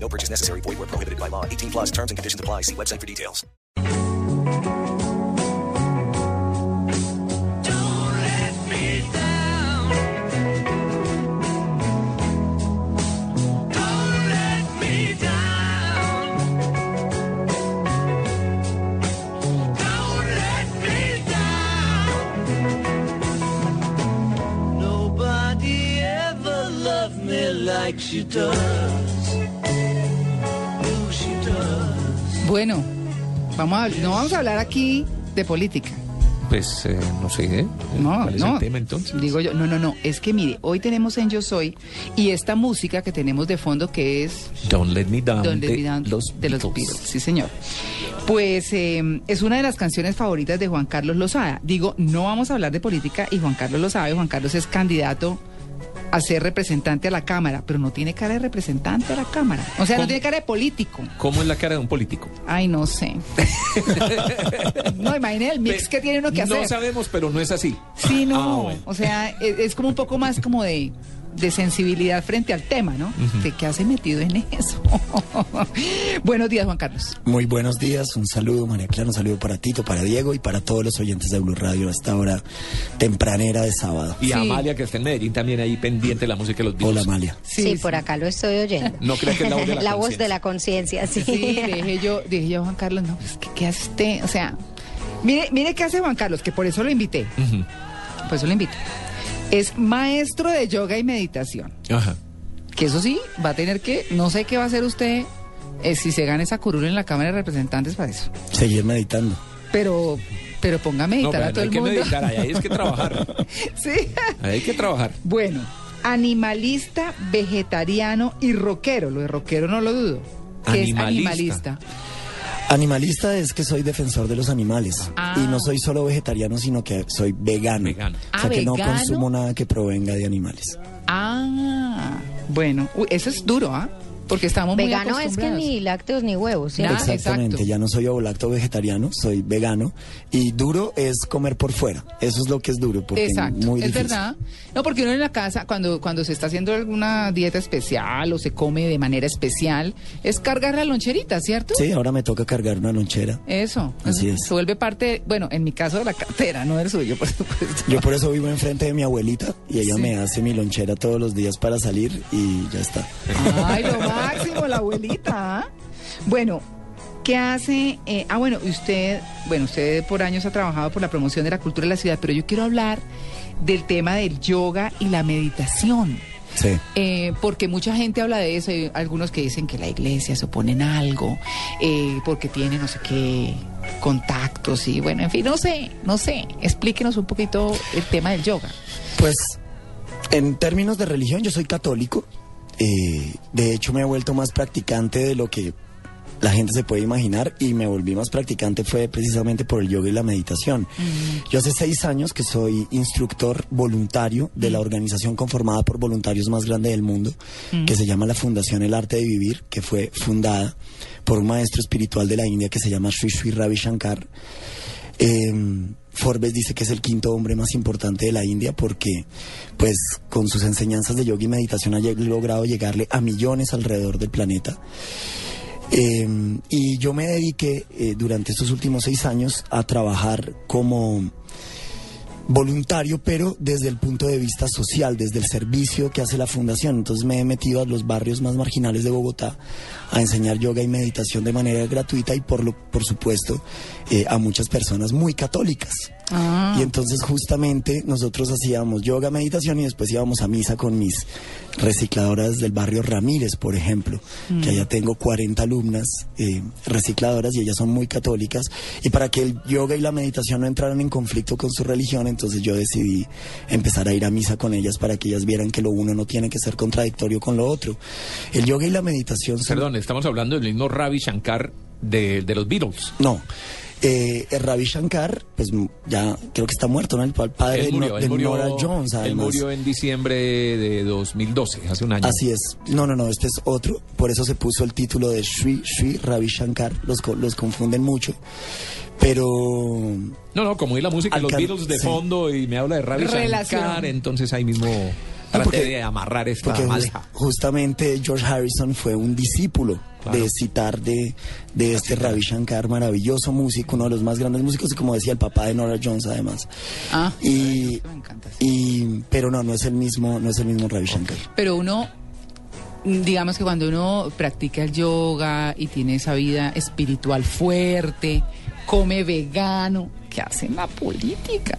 No purchase necessary. Void where prohibited by law. 18 plus terms and conditions apply. See website for details. Don't let me down. Don't let me down. Don't let me down. Nobody ever loved me like she does. Bueno, vamos a, no vamos a hablar aquí de política. Pues eh, no sé, ¿eh? No, ¿Cuál es no. el tema entonces? Digo yo, no, no, no. Es que mire, hoy tenemos en Yo Soy y esta música que tenemos de fondo que es Don't Let Me Down, Don't Let de, Me Down los de los Beatles. Beatles. Sí, señor. Pues eh, es una de las canciones favoritas de Juan Carlos Lozada. Digo, no vamos a hablar de política y Juan Carlos lo sabe. Juan Carlos es candidato a ser representante a la Cámara, pero no tiene cara de representante a la Cámara. O sea, no tiene cara de político. ¿Cómo es la cara de un político? Ay, no sé. no, imagine el mix Pe- que tiene uno que hacer. No sabemos, pero no es así. Sí, no. Ah, bueno. O sea, es, es como un poco más como de, de sensibilidad frente al tema, ¿no? ¿De qué hace metido en eso? Buenos días, Juan Carlos. Muy buenos días, un saludo María Clara, un saludo para Tito, para Diego y para todos los oyentes de Blue Radio a esta hora tempranera de sábado. Y a. Amalia, que está en Medellín, también ahí pendiente de la música de los Beatles. Hola Amalia. Sí, por acá lo estoy oyendo. No crea que es la voz de la, La voz conciencia. de la conciencia, sí. Sí, dije yo, dije yo, Juan Carlos, no, pues, ¿qué, qué hace usted? O sea, mire, mire qué hace Juan Carlos, que por eso lo invité. Ujú. Por eso lo invité. Es maestro de yoga y meditación. Ajá. Que eso sí, va a tener que, no sé qué va a hacer usted eh, si se gana esa curul en la Cámara de Representantes para eso. Seguir meditando. Pero, pero ponga a No, meditar pero a no todo hay el que mundo. meditar, ahí hay que trabajar. sí. Ahí hay que trabajar. Bueno, animalista, vegetariano y rockero. Lo de rockero no lo dudo. ¿Qué es Animalista. Animalista? Es que soy defensor de los animales Ah. y no soy solo vegetariano, sino que soy vegano. Vegano. O sea Ah, que no consumo nada que provenga de animales. Ah, bueno. Uy, eso es duro, ¿ah? Porque estamos muy Vegano es que acostumbrados. ni lácteos ni huevos, ¿sí? Exactamente, exacto. ya no soy ovolacto vegetariano, soy vegano y duro es comer por fuera. Eso es lo que es duro porque Exacto, muy es verdad. No, porque uno en la casa, cuando, cuando se está haciendo alguna dieta especial o se come de manera especial, es cargar la loncherita, ¿cierto? Sí, ahora me toca cargar una lonchera. Eso. Así es. Se vuelve parte, bueno, en mi caso de la cartera, no del suyo, por supuesto. Yo por eso vivo enfrente de mi abuelita y ella Sí. me hace mi lonchera todos los días para salir y ya está. Ay, lo máximo, la abuelita. ¿ah? Bueno, ¿qué hace? eh, ah, bueno, usted, bueno, usted por años ha trabajado por la promoción de la cultura de la ciudad, pero yo quiero hablar del tema del yoga y la meditación. Sí. Eh, porque mucha gente habla de eso, hay algunos que dicen que la iglesia se opone en algo, eh, porque tiene no sé qué contactos y bueno, en fin, no sé, no sé, explíquenos un poquito el tema del yoga. Pues en términos de religión yo soy católico. Eh, de hecho me he vuelto más practicante de lo que la gente se puede imaginar y me volví más practicante fue precisamente por el yoga y la meditación. Yo hace seis años que soy instructor voluntario de la organización conformada por voluntarios más grande del mundo, que se llama la Fundación El Arte de Vivir, que fue fundada por un maestro espiritual de la India que se llama Sri Sri Ravi Shankar. Eh, Forbes dice que es el quinto hombre más importante de la India porque, pues, con sus enseñanzas de yoga y meditación ha logrado llegarle a millones alrededor del planeta. Eh, y yo me dediqué eh, durante estos últimos seis años a trabajar como voluntario, pero desde el punto de vista social, desde el servicio que hace la fundación. Entonces me he metido a los barrios más marginales de Bogotá a enseñar yoga y meditación de manera gratuita y por, lo, por supuesto eh, a muchas personas muy católicas. Ah. Y entonces justamente nosotros hacíamos yoga, meditación y después íbamos a misa con mis recicladoras del barrio Ramírez, por ejemplo, que allá tengo 40 alumnas eh, recicladoras y ellas son muy católicas. Y para que el yoga y la meditación no entraran en conflicto con su religión, entonces yo decidí empezar a ir a misa con ellas para que ellas vieran que lo uno no tiene que ser contradictorio con lo otro. El yoga y la meditación son... Perdón, estamos hablando del mismo Ravi Shankar de, de los Beatles. No. Eh, el Ravi Shankar, pues ya creo que está muerto, ¿no? El pa- padre Él de, murió, No- él de murió- Nora Jones, él murió en diciembre de 2012, hace un año. Así es. No, no, no, este es otro. Por eso se puso el título de Sri Sri Ravi Shankar. Los, co- los confunden mucho. Pero No, no, como oí la música de los Beatles de sí. fondo y me habla de Ravi Relación. Shankar, entonces ahí mismo traté porque- de amarrar esta porque justamente George Harrison fue un discípulo Claro. de citar de, de este Ravi Shankar, maravilloso músico, uno de los más grandes músicos y como decía el papá de Nora Jones además. Ah, Y, me encanta. y pero no, no es el mismo, no es el mismo Ravi Shankar. Pero uno, digamos que cuando uno practica el yoga y tiene esa vida espiritual fuerte, come vegano, ¿qué hace en la política?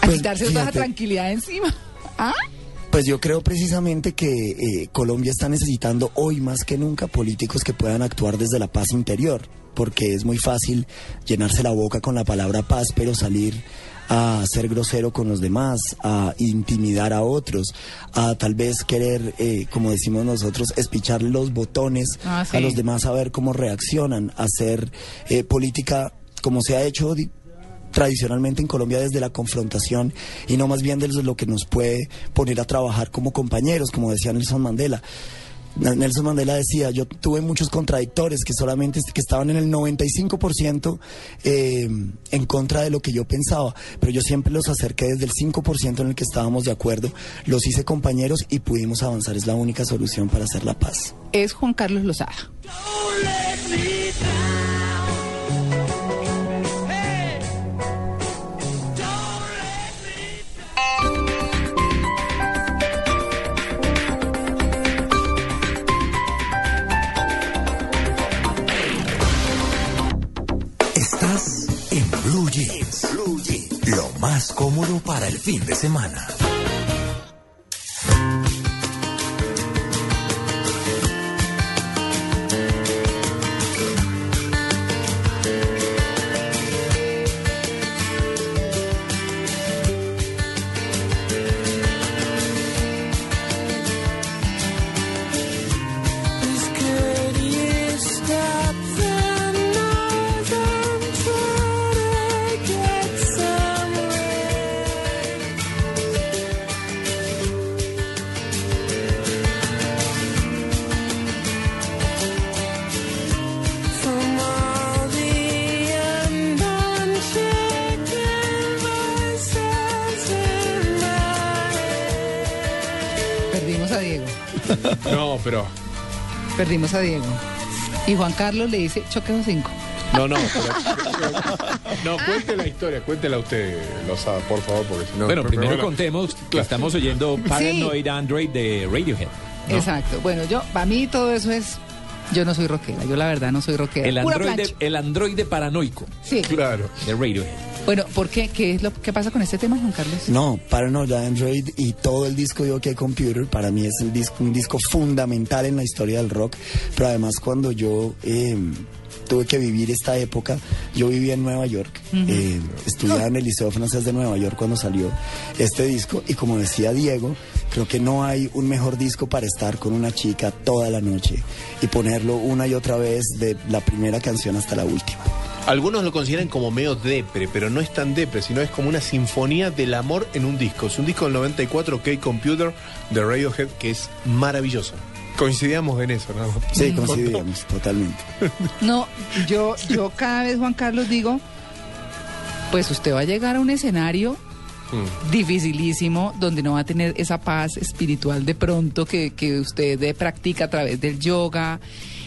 A Pues, quitarse toda esa tranquilidad encima. ¿Ah? Pues yo creo precisamente que eh, Colombia está necesitando hoy más que nunca políticos que puedan actuar desde la paz interior, porque es muy fácil llenarse la boca con la palabra paz, pero salir a ser grosero con los demás, a intimidar a otros, a tal vez querer, eh, como decimos nosotros, espicharle los botones Ah, sí. a los demás a ver cómo reaccionan, hacer eh, política como se ha hecho tradicionalmente en Colombia desde la confrontación y no más bien desde lo que nos puede poner a trabajar como compañeros, como decía Nelson Mandela. Nelson Mandela decía, yo tuve muchos contradictores que solamente que estaban en el 95% eh, en contra de lo que yo pensaba, pero yo siempre los acerqué desde el 5% en el que estábamos de acuerdo, los hice compañeros y pudimos avanzar. Es la única solución para hacer la paz. Es Juan Carlos Lozada. Más cómodo para el fin de semana. No, pero. Perdimos a Diego. Y Juan Carlos le dice, choqueo 5. No, no. pero- no, cuente la historia, cuéntela usted, Lozada, por favor, porque si no. bueno, me- primero me- contemos que estamos oyendo Paranoid Android de Radiohead. ¿no? Exacto. Bueno, yo, para mí todo eso es. Yo no soy rockera, yo la verdad no soy rockera. El androide, el androide paranoico Sí. Claro. de Radiohead. Bueno, ¿por qué? ¿Qué es lo que pasa con este tema, Juan Carlos? No, Paranoia Android y todo el disco de OK Computer para mí es el disco, un disco fundamental en la historia del rock, pero además cuando yo eh, tuve que vivir esta época, yo vivía en Nueva York, eh, estudiaba en el Liceo Francés de Nueva York cuando salió este disco y como decía Diego, creo que no hay un mejor disco para estar con una chica toda la noche y ponerlo una y otra vez de la primera canción hasta la última. Algunos lo consideran como medio depre, pero no es tan depre, sino es como una sinfonía del amor en un disco. Es un disco del 94, OK Computer, de Radiohead, que es maravilloso. Coincidíamos en eso, ¿no? Sí, coincidimos totalmente. No, yo, yo cada vez, Juan Carlos, digo, pues usted va a llegar a un escenario Mm. dificilísimo donde no va a tener esa paz espiritual de pronto que, que usted practica a través del yoga,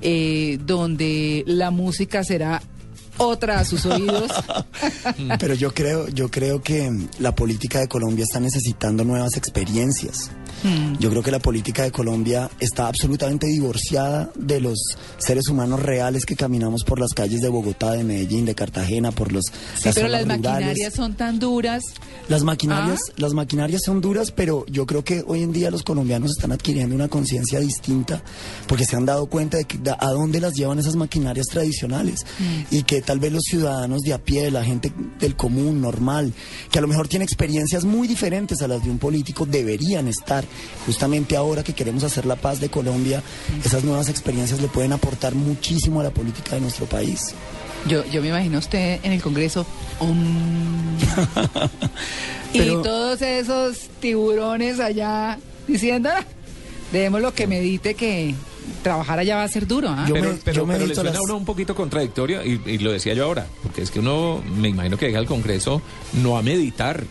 eh, donde la música será otra a sus oídos. Pero yo creo, yo creo que la política de Colombia está necesitando nuevas experiencias. Mm. Yo creo que la política de Colombia está absolutamente divorciada de los seres humanos reales que caminamos por las calles de Bogotá, de Medellín, de Cartagena, por los Sí, pero las zonas rurales. maquinarias son tan duras. Las maquinarias, Ah. las maquinarias son duras, pero yo creo que hoy en día los colombianos están adquiriendo una conciencia distinta porque se han dado cuenta de que, a dónde las llevan esas maquinarias tradicionales Mm. y que tal vez los ciudadanos de a pie, la gente del común, normal, que a lo mejor tiene experiencias muy diferentes a las de un político, deberían estar. Justamente ahora que queremos hacer la paz de Colombia, esas nuevas experiencias le pueden aportar muchísimo a la política de nuestro país. Yo, yo me imagino a usted en el Congreso. um, Pero- Y todos esos tiburones allá diciendo, "Ah, dejémoslo que medite que trabajar allá va a ser duro. ¿ah?". Yo pero me- pero, yo me pero le suena a uno un poquito contradictorio y, y lo decía yo ahora, porque es que uno, me imagino que llega al Congreso no a meditar,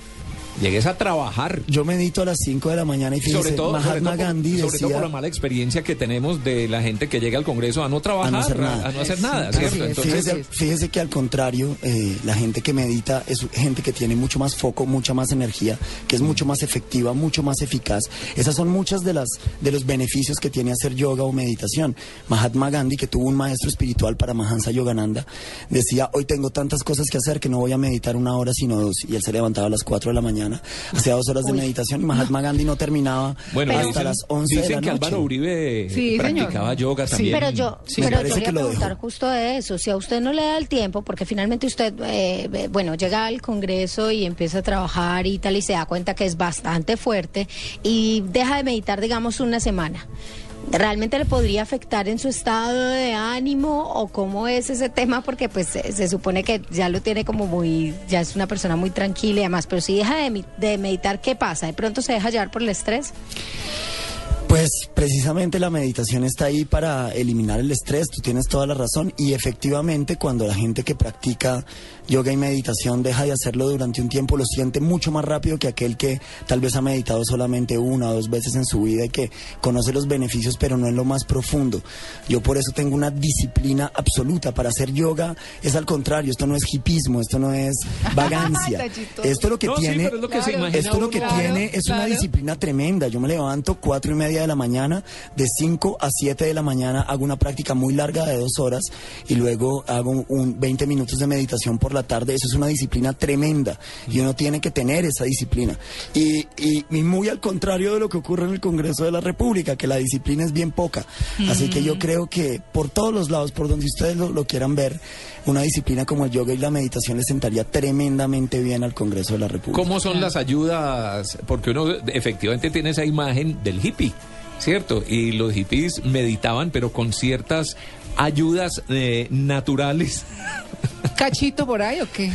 llegues a trabajar. Yo medito a las 5 de la mañana y fíjese, Sobre todo, sobre Mahatma todo por- Gandhi sobre todo decía... por la mala experiencia que tenemos de la gente que llega al Congreso a no trabajar, A no hacer nada. a no hacer Sí, nada, así ¿cierto? es. Entonces, Fíjese, es. fíjese que al contrario, eh, la gente que medita es gente que tiene mucho más foco, mucha más energía, que es mucho más efectiva, mucho más eficaz. Esas son muchas de las de los beneficios que tiene hacer yoga o meditación. Mahatma Gandhi, que tuvo un maestro espiritual para Mahansa Yogananda, decía, hoy tengo tantas cosas que hacer que no voy a meditar una hora sino dos. Y él se levantaba a las 4 de la mañana, hacía dos horas de meditación y Mahatma Gandhi no terminaba bueno, hasta dicen, las 11 de dicen la que noche. Álvaro Uribe Sí, practicaba señor. yoga Sí, también. Pero yo, Sí, pero yo quería que preguntar justo de eso. Si a usted no le da el tiempo, porque finalmente usted, eh, eh, bueno, llega al Congreso y empieza a trabajar y tal, y se da cuenta que es bastante fuerte y deja de meditar, digamos, una semana. ¿Realmente le podría afectar en su estado de ánimo o cómo es ese tema? Porque pues se, supone que ya lo tiene como muy, ya es una persona muy tranquila y demás, pero si deja de, de meditar, ¿qué pasa? ¿De pronto se deja llevar por el estrés? Pues precisamente la meditación está ahí para eliminar el estrés, tú tienes toda la razón y efectivamente cuando la gente que practica yoga y meditación deja de hacerlo durante un tiempo lo siente mucho más rápido que aquel que tal vez ha meditado solamente una o dos veces en su vida y que conoce los beneficios pero no en lo más profundo. Yo por eso tengo una disciplina absoluta para hacer yoga, es al contrario, esto no es hipismo, esto no es vagancia. Esto lo que No, tiene es lo que se Claro. imagina esto lo que. Claro, tiene es una disciplina tremenda. Yo me levanto cuatro y media de la mañana, de 5 a 7 de la mañana hago una práctica muy larga de dos horas y luego hago un 20 minutos de meditación por la tarde. Eso es una disciplina tremenda y uno tiene que tener esa disciplina. Y, y, y muy al contrario de lo que ocurre en el Congreso de la República, que la disciplina es bien poca. Así que yo creo que por todos los lados, por donde ustedes lo, lo quieran ver, una disciplina como el yoga y la meditación le sentaría tremendamente bien al Congreso de la República. ¿Cómo son las ayudas? Porque uno efectivamente tiene esa imagen del hippie, ¿cierto? Y los hippies meditaban, pero con ciertas ayudas eh, naturales. ¿Cachito por ahí o qué?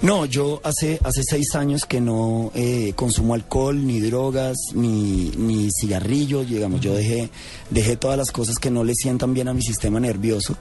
No, yo hace, hace seis años que no eh, consumo alcohol, ni drogas, ni, ni cigarrillos, digamos, yo dejé, dejé todas las cosas que no le sientan bien a mi sistema nervioso.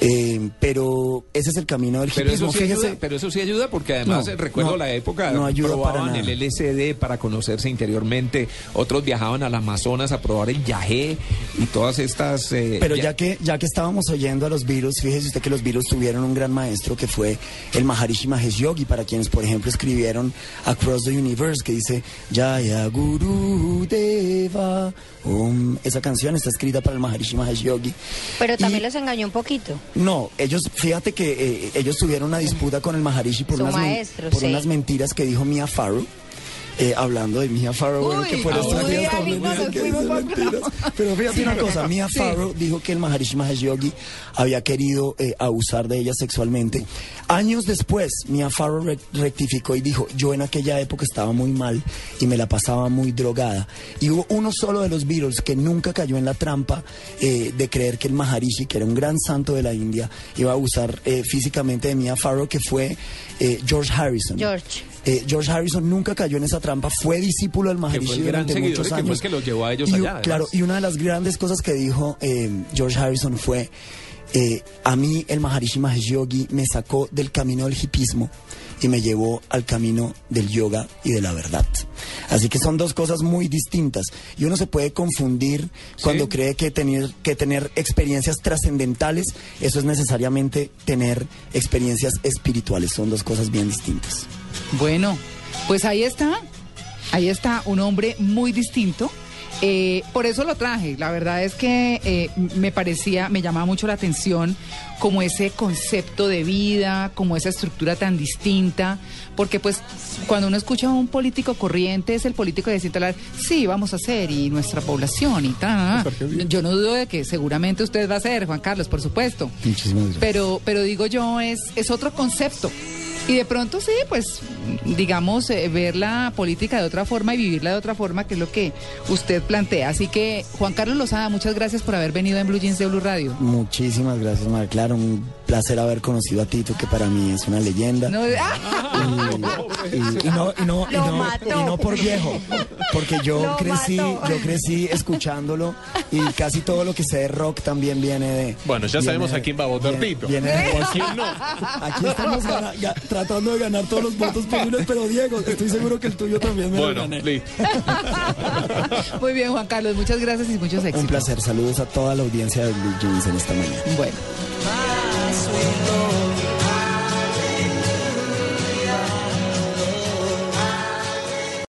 Eh, pero ese es el camino del Pero hipismo. eso, sí Fíjese, ayuda, pero eso sí ayuda porque además No, recuerdo no, la época no ayuda para nada. el LSD para conocerse interiormente, otros viajaban al Amazonas a probar el yagé y todas estas... eh, Pero ya- que, ya que estábamos oyendo a los Beatles, fíjese usted que los Beatles tuvieron un gran maestro que fue el Maharishi Mahesh Yogi, para quienes, por ejemplo, escribieron Across the Universe, que dice Jaya Guru Deva Om. Esa canción está escrita para el Maharishi Mahesh Yogi. Pero también Y- los engañó un poquito. No, ellos, fíjate que eh, ellos tuvieron una disputa con el Maharishi por, Su unas, men- maestro, por sí. unas mentiras que dijo Mia Farrow. Eh, hablando de Mia Farrow, bueno, Uy, que por mentiras. Pero fíjate una cosa, Mia Sí. Farrow dijo que el Maharishi Mahesh Yogi había querido eh, abusar de ella sexualmente. Años después, Mia Farrow re- rectificó y dijo, yo en aquella época estaba muy mal y me la pasaba muy drogada. Y hubo uno solo de los Beatles que nunca cayó en la trampa eh, de creer que el Maharishi, que era un gran santo de la India, iba a abusar eh, físicamente de Mia Farrow, que fue eh, George Harrison. George. Eh, George Harrison nunca cayó en esa trampa, fue discípulo del Maharishi durante muchos y que fue años. el que los llevó a ellos Y, allá. Claro, y una de las grandes cosas que dijo eh, George Harrison fue, eh, a mí el Maharishi Mahesh Yogi me sacó del camino del hipismo y me llevó al camino del yoga y de la verdad. Así que son dos cosas muy distintas y uno se puede confundir cuando cree que tener, que tener experiencias trascendentales, eso es necesariamente tener experiencias espirituales, son dos cosas bien distintas. Bueno, pues ahí está. Ahí está, un hombre muy distinto. Eh, por eso lo traje. La verdad es que eh, me parecía, me llamaba mucho la atención como ese concepto de vida, como esa estructura tan distinta, porque pues cuando uno escucha a un político corriente es el político de decir, sí, vamos a hacer y nuestra población y tal. Yo no dudo de que seguramente usted va a ser, Juan Carlos, por supuesto. Muchísimas gracias. Pero, pero digo yo, es, es otro concepto. Y de pronto sí, pues digamos, eh, ver la política de otra forma y vivirla de otra forma, que es lo que usted plantea. Así que, Juan Carlos Lozada, muchas gracias por haber venido en Blue Jeans de Blue Radio. Muchísimas gracias, Mar. Claro, un placer haber conocido a Tito, que para mí es una leyenda. No, ¡ah! Y, y- y no, y, no, y, Lo no, mató. y no por viejo, porque yo Lo crecí, mató. yo crecí escuchándolo y casi todo lo que sé de rock también viene de. Bueno, ya sabemos de- a quién va a votar viene- Tito. viene de- ¿O a quién no? Aquí estamos gana- ga- tratando de ganar todos los votos posibles, pero Diego, estoy seguro que el tuyo también me lo Bueno, gané. listo. Muy bien, Juan Carlos, muchas gracias y muchos éxitos. Un placer, saludos a toda la audiencia de Blue Jeans en esta mañana. Bueno. we love.